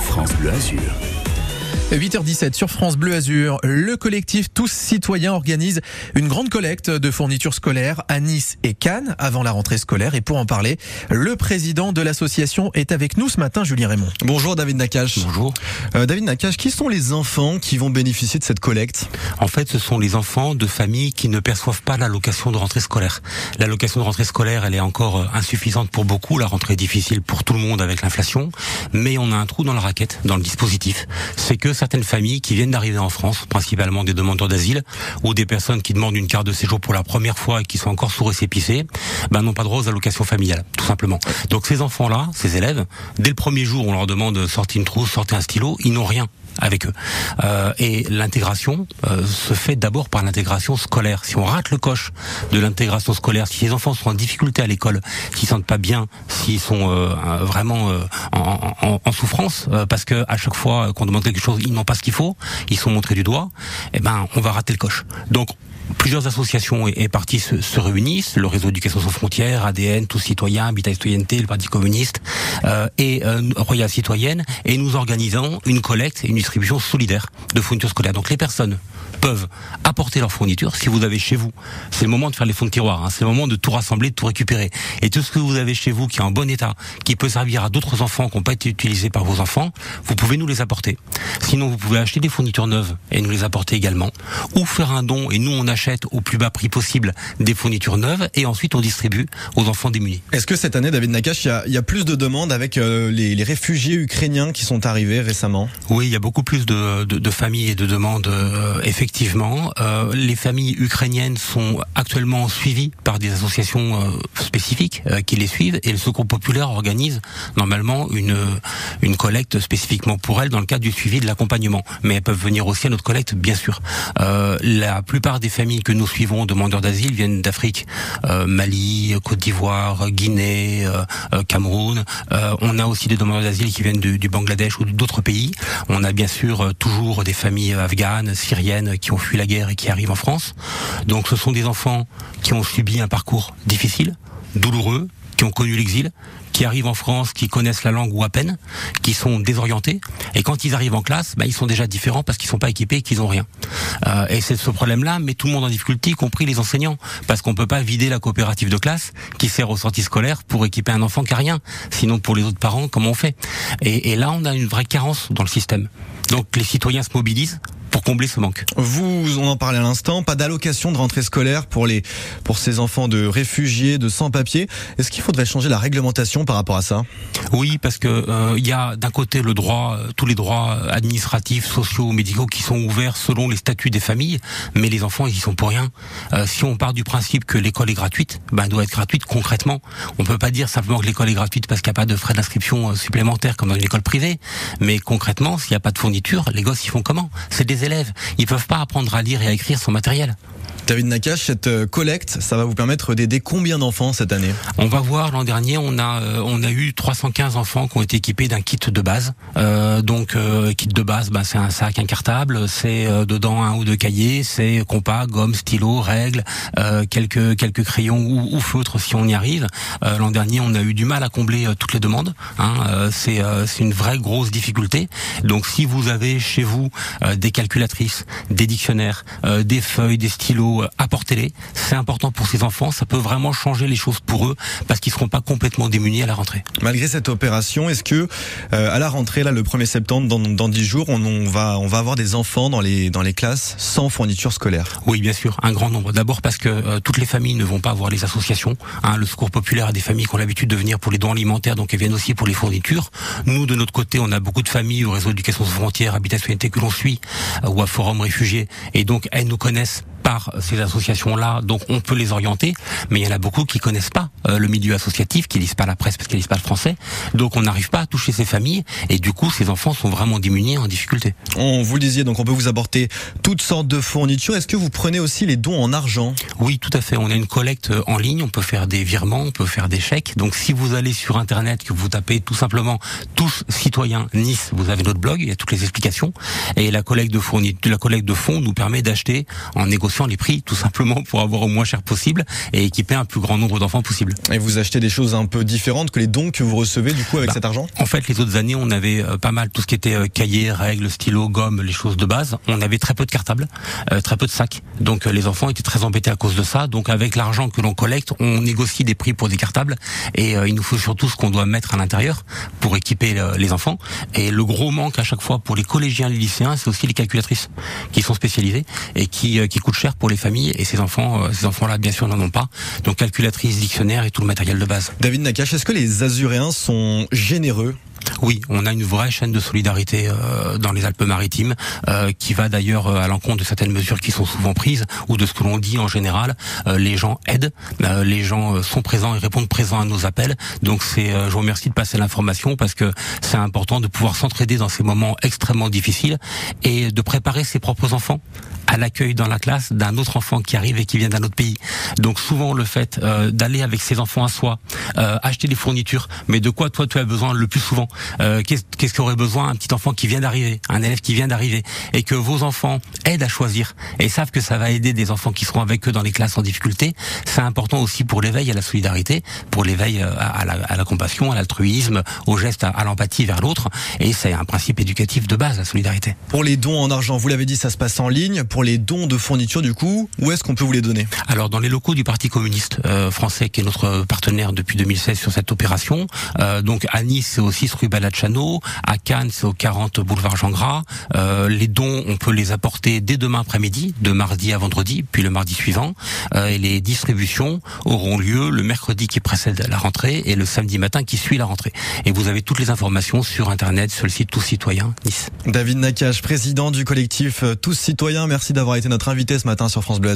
France Bleu Azur. 8h17 sur France Bleu Azur, le collectif Tous Citoyens organise une grande collecte de fournitures scolaires à Nice et Cannes avant la rentrée scolaire. Et pour en parler, le président de l'association est avec nous ce matin, Julien Raymond. Bonjour David Nakache. Bonjour. Euh, David Nakache, qui sont les enfants qui vont bénéficier de cette collecte? En fait, ce sont les enfants de familles qui ne perçoivent pas l'allocation de rentrée scolaire. L'allocation de rentrée scolaire, elle est encore euh, insuffisante pour beaucoup. La rentrée est difficile pour tout le monde avec l'inflation. Mais on a un trou dans la raquette, dans le dispositif. C'est que certaines familles qui viennent d'arriver en France, principalement des demandeurs d'asile ou des personnes qui demandent une carte de séjour pour la première fois et qui sont encore sous récépissé, ben n'ont pas droit aux allocations familiales, tout simplement. Donc ces enfants-là, ces élèves, dès le premier jour, on leur demande sortez une trousse, sortez un stylo, ils n'ont rien avec eux. Euh, et l'intégration euh, se fait d'abord par l'intégration scolaire. Si on rate le coche de l'intégration scolaire, si les enfants sont en difficulté à l'école, s'ils sentent pas bien, s'ils sont euh, vraiment en, en, en, souffrance, parce que à chaque fois qu'on demande quelque chose, ils n'ont pas ce qu'il faut, ils sont montrés du doigt, eh ben on va rater le coche. Donc plusieurs associations et, partis se, se, réunissent, le réseau éducation sans frontières, ADN, tous citoyens, Habitat et Citoyenneté, le Parti communiste euh, et euh, Royal Citoyenne, et nous organisons une collecte et une distribution solidaire de fournitures scolaires. Donc les personnes peuvent apporter leurs fournitures. Si vous avez chez vous, c'est le moment de faire les fonds de tiroir, hein, c'est le moment de tout rassembler, de tout récupérer. Et tout ce que vous avez chez vous qui est en bon état, qui peut servir à d'autres enfants qui n'ont pas été utilisés par vos enfants, vous pouvez nous les apporter. Sinon, vous pouvez acheter des fournitures neuves et nous les apporter également, ou faire un don et nous on achète au plus bas prix possible des fournitures neuves et ensuite on distribue aux enfants démunis. Est-ce que cette année, David Nakache, il y a, il y a plus de demandes avec euh, les, les, réfugiés ukrainiens qui sont arrivés récemment? Oui, il y a beaucoup plus de, de, de familles et de demandes euh, effectivement. Euh, les familles ukrainiennes sont actuellement suivies par des associations spécifiques qui les suivent et le Secours populaire organise normalement une une collecte spécifiquement pour elles dans le cadre du suivi de l'accompagnement. Mais elles peuvent venir aussi à notre collecte, bien sûr. La plupart des familles que nous suivons, demandeurs d'asile, viennent d'Afrique, euh, Mali, Côte d'Ivoire, Guinée, euh, Cameroun. on a aussi des demandeurs d'asile qui viennent du Bangladesh ou d'autres pays. On a bien sûr toujours des familles afghanes, syriennes qui ont fui la guerre et qui arrivent en France. Donc ce sont des enfants qui ont subi un parcours difficile, douloureux, qui ont connu l'exil, qui arrivent en France, qui connaissent la langue ou à peine, qui sont désorientés, et quand ils arrivent en classe, bah, ils sont déjà différents parce qu'ils sont pas équipés et qu'ils ont rien. Euh, et c'est ce problème-là, mais tout le monde en difficulté, y compris les enseignants, parce qu'on peut pas vider la coopérative de classe qui sert aux sorties scolaires pour équiper un enfant qui a rien. Sinon, pour les autres parents, comment on fait? Et, et là, on a une vraie carence dans le système. Donc les citoyens se mobilisent pour combler ce manque. Vous, on en parlait à l'instant, pas d'allocation de rentrée scolaire pour les pour ces enfants de réfugiés, de sans-papiers. Est-ce qu'il faudrait changer la réglementation par rapport à ça? Oui, parce que euh, il y a d'un côté le droit, euh, tous les droits administratifs, sociaux, médicaux qui sont ouverts selon les statuts des familles, mais les enfants ils y sont pour rien. Euh, si on part du principe que l'école est gratuite, ben elle doit être gratuite concrètement. On peut pas dire simplement que l'école est gratuite parce qu'il n'y a pas de frais d'inscription euh, supplémentaires comme dans une école privée, mais concrètement, s'il n'y a pas de fourniture, les gosses ils font comment? C'est des élèves. Ils peuvent pas apprendre à lire et à écrire son matériel. David Nakache, cette euh, collecte, ça va vous permettre d'aider combien d'enfants cette année? On va voir. L'an dernier, on a euh, on a eu 315 enfants qui ont été équipés d'un kit de base. Euh, donc euh, kit de base, bah, c'est un sac incartable, c'est euh, dedans un ou deux cahiers, c'est compas, gomme, stylo, règles, quelques quelques crayons ou, ou, feutres si on y arrive. L'an dernier, on a eu du mal à combler toutes les demandes. Hein, c'est c'est une vraie grosse difficulté. Donc si vous avez chez vous des calculatrices, des dictionnaires, des feuilles, des stylos euh, apportez-les. C'est important pour ces enfants. Ça peut vraiment changer les choses pour eux parce qu'ils seront pas complètement démunis à la rentrée. Malgré cette opération, est-ce que euh, à la rentrée, là, le 1er septembre, dans, dans 10 jours, on, on, va on va avoir des enfants dans les dans les classes sans fourniture scolaire? Oui, bien sûr, un grand nombre. D'abord parce que euh, toutes les familles ne vont pas voir les associations. Hein, le Secours populaire a des familles qui ont l'habitude de venir pour les dons alimentaires, donc elles viennent aussi pour les fournitures. Nous, de notre côté, on a beaucoup de familles au réseau d'éducation sans frontières, Habitation Unité que l'on suit, ou à Forum Réfugiés, et donc elles nous connaissent par ces associations-là, donc on peut les orienter, mais il y en a beaucoup qui connaissent pas euh, le milieu associatif, qui lisent pas la presse parce qu'ils lisent pas le français, donc on n'arrive pas à toucher ces familles, et du coup ces enfants sont vraiment démunis, en difficulté. On vous le disiez, donc on peut vous apporter toutes sortes de fournitures. Est-ce que vous prenez aussi les dons en argent? Oui, tout à fait. On a une collecte en ligne, on peut faire des virements, on peut faire des chèques. Donc si vous allez sur internet, que vous tapez tout simplement tous citoyens Nice, vous avez notre blog, il y a toutes les explications, et la collecte de fournitures, la collecte de fonds nous permet d'acheter en négociation négociant les prix tout simplement pour avoir au moins cher possible et équiper un plus grand nombre d'enfants possible. Et vous achetez des choses un peu différentes que les dons que vous recevez du coup avec Bah, cet argent? En fait, les autres années, on avait euh, pas mal tout ce qui était euh, cahiers, règles, stylos, gomme, les choses de base. On avait très peu de cartables, euh, très peu de sacs. Donc les enfants étaient très embêtés à cause de ça. Donc avec l'argent que l'on collecte, on négocie des prix pour des cartables et il nous faut surtout ce qu'on doit mettre à l'intérieur pour équiper les enfants. Et le gros manque à chaque fois pour les collégiens, les lycéens, c'est aussi les calculatrices qui sont spécialisées et qui qui coûtent cher pour les familles. Et ces enfants, euh, ces enfants-là, bien sûr, n'en ont pas. Donc calculatrice, dictionnaire et tout le matériel de base. David Nakache, est-ce que les Azuréens sont généreux? Oui, on a une vraie chaîne de solidarité euh, dans les Alpes-Maritimes euh, qui va d'ailleurs euh, à l'encontre de certaines mesures qui sont souvent prises ou de ce que l'on dit en général. Les gens aident, les gens sont présents et répondent présents à nos appels. Donc c'est, je vous remercie de passer l'information parce que c'est important de pouvoir s'entraider dans ces moments extrêmement difficiles et de préparer ses propres enfants à l'accueil dans la classe d'un autre enfant qui arrive et qui vient d'un autre pays. Donc souvent le fait euh, d'aller avec ses enfants à soi, euh, acheter des fournitures, mais de quoi toi tu as besoin le plus souvent euh, Qu'est-ce qu'aurait besoin un petit enfant qui vient d'arriver, un élève qui vient d'arriver, et que vos enfants aident à choisir et savent que ça va aider des enfants qui seront avec eux dans les classes en difficulté? C'est important aussi pour l'éveil à la solidarité, pour l'éveil euh, à, à la, à la compassion, à l'altruisme, au geste, à, à l'empathie vers l'autre. Et c'est un principe éducatif de base, la solidarité. Pour les dons en argent, vous l'avez dit, ça se passe en ligne. Pour les dons de fournitures, du coup, où est-ce qu'on peut vous les donner? Alors dans les locaux du Parti communiste euh, français, qui est notre partenaire depuis 2016 sur cette opération, euh, donc à Nice c'est au 6 rue Balachano, à Cannes c'est au 40 boulevard Jean Gras. Euh, les dons on peut les apporter dès demain après-midi, de mardi à vendredi, puis le mardi suivant, et les distributions auront lieu le mercredi qui précède la rentrée et le samedi matin qui suit la rentrée. Et vous avez toutes les informations sur internet sur le site Tous Citoyens Nice. David Nakache, président du collectif Tous Citoyens, merci d'avoir été notre invité ce matin sur France Bleu.